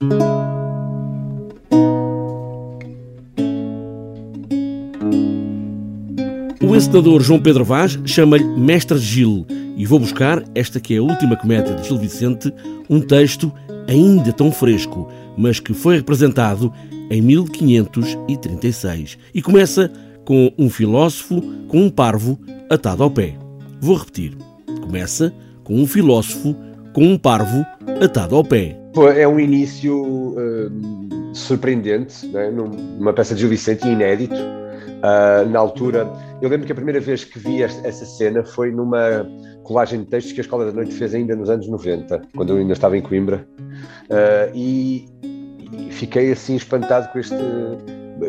O encenador João Pedro Vaz chama-lhe Mestre Gil e vou buscar esta que é a última comédia de Gil Vicente, um texto ainda tão fresco, mas que foi representado em 1536 e começa com um filósofo com um parvo atado ao pé. Vou repetir. Começa com um filósofo com um parvo atado ao pé. É um início uh, surpreendente, né? numa peça de Gil Vicente inédito. Uh, na altura, eu lembro que a primeira vez que vi essa cena foi numa colagem de textos que a Escola da Noite fez ainda nos anos 90, quando eu ainda estava em Coimbra, uh, e, e, fiquei assim espantado com este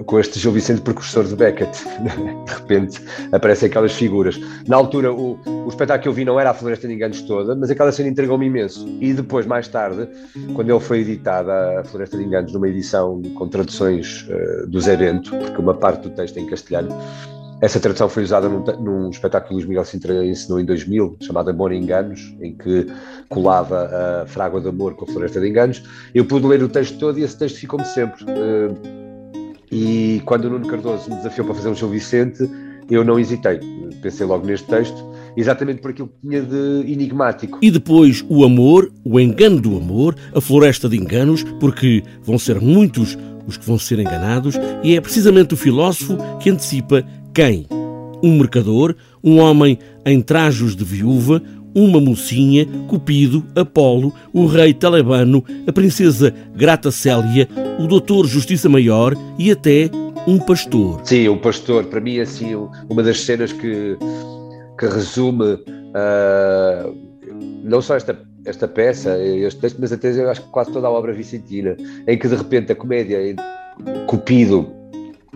com este Gil Vicente precursor de Beckett. De repente aparecem aquelas figuras. Na altura, o, o espetáculo que eu vi não era a Floresta de Enganos toda, mas aquela cena entregou-me imenso. E depois, mais tarde, quando ele foi editado, a Floresta de Enganos, numa edição com traduções uh, do Zé Bento, porque uma parte do texto é em castelhano, essa tradução foi usada num, num espetáculo que Luís Miguel Sintra ensinou em 2000, chamado Amor e Enganos, em que colava a Frágua de Amor com a Floresta de Enganos. Eu pude ler o texto todo e esse texto ficou-me sempre. Uh, e quando o Nuno Cardoso me desafiou para fazer um Gil Vicente, eu não hesitei. Pensei logo neste texto, exatamente por aquilo que tinha de enigmático. E depois o amor, o engano do amor, a floresta de enganos, porque vão ser muitos os que vão ser enganados, e é precisamente o filósofo que antecipa quem? Um mercador, um homem em trajos de viúva, uma mocinha, Cupido, Apolo, o rei Talebano, a princesa Grata Célia, o doutor Justiça Maior e até um pastor. Sim, um pastor. Para mim, assim, uma das cenas que, que resume uh, não só esta, esta peça, este texto, mas até acho que quase toda a obra vicentina, em que de repente a comédia Cupido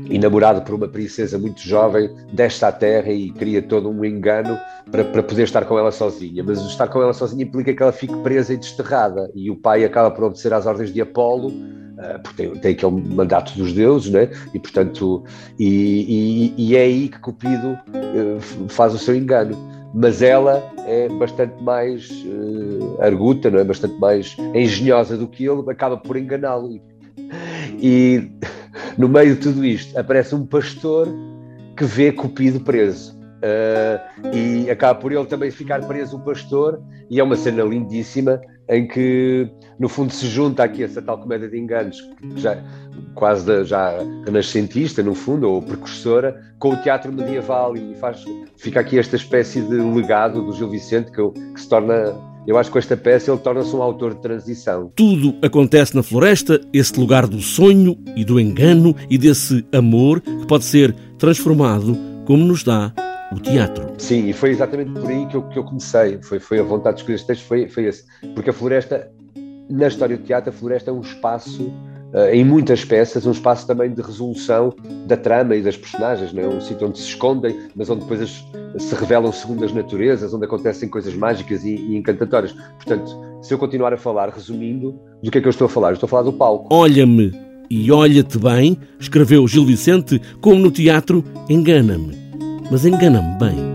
enamorado por uma princesa muito jovem, desce à terra e cria todo um engano para, para poder estar com ela sozinha. Mas estar com ela sozinha implica que ela fique presa e desterrada, e o pai acaba por obedecer às ordens de Apolo, uh, porque tem, tem aquele mandato dos deuses, né? e portanto, e, e, e é aí que Cupido uh, faz o seu engano. Mas ela é bastante mais uh, arguta, não é? bastante mais engenhosa do que ele, acaba por enganá-lo. E no meio de tudo isto, aparece um pastor que vê Cupido preso. Uh, e acaba por ele também ficar preso o pastor, e é uma cena lindíssima em que, no fundo, se junta aqui essa tal comédia de enganos, já, quase da, já renascentista, no fundo, ou precursora, com o teatro medieval, e faz, fica aqui esta espécie de legado do Gil Vicente que, que se torna eu acho que com esta peça ele torna-se um autor de transição. Tudo acontece na floresta, esse lugar do sonho e do engano e desse amor que pode ser transformado como nos dá o teatro. Sim, e foi exatamente por aí que eu, que eu comecei. Foi, foi a vontade de escolher este texto, foi, foi esse. Porque a floresta, na história do teatro, a floresta é um espaço em muitas peças, um espaço também de resolução da trama e das personagens, não é? um sítio onde se escondem, mas onde depois as, se revelam segundas naturezas, onde acontecem coisas mágicas e, e, encantatórias. Portanto, se eu continuar a falar, resumindo, do que é que eu estou a falar? Estou a falar do palco. Olha-me e olha-te bem, escreveu Gil Vicente, como no teatro, engana-me, mas engana-me bem.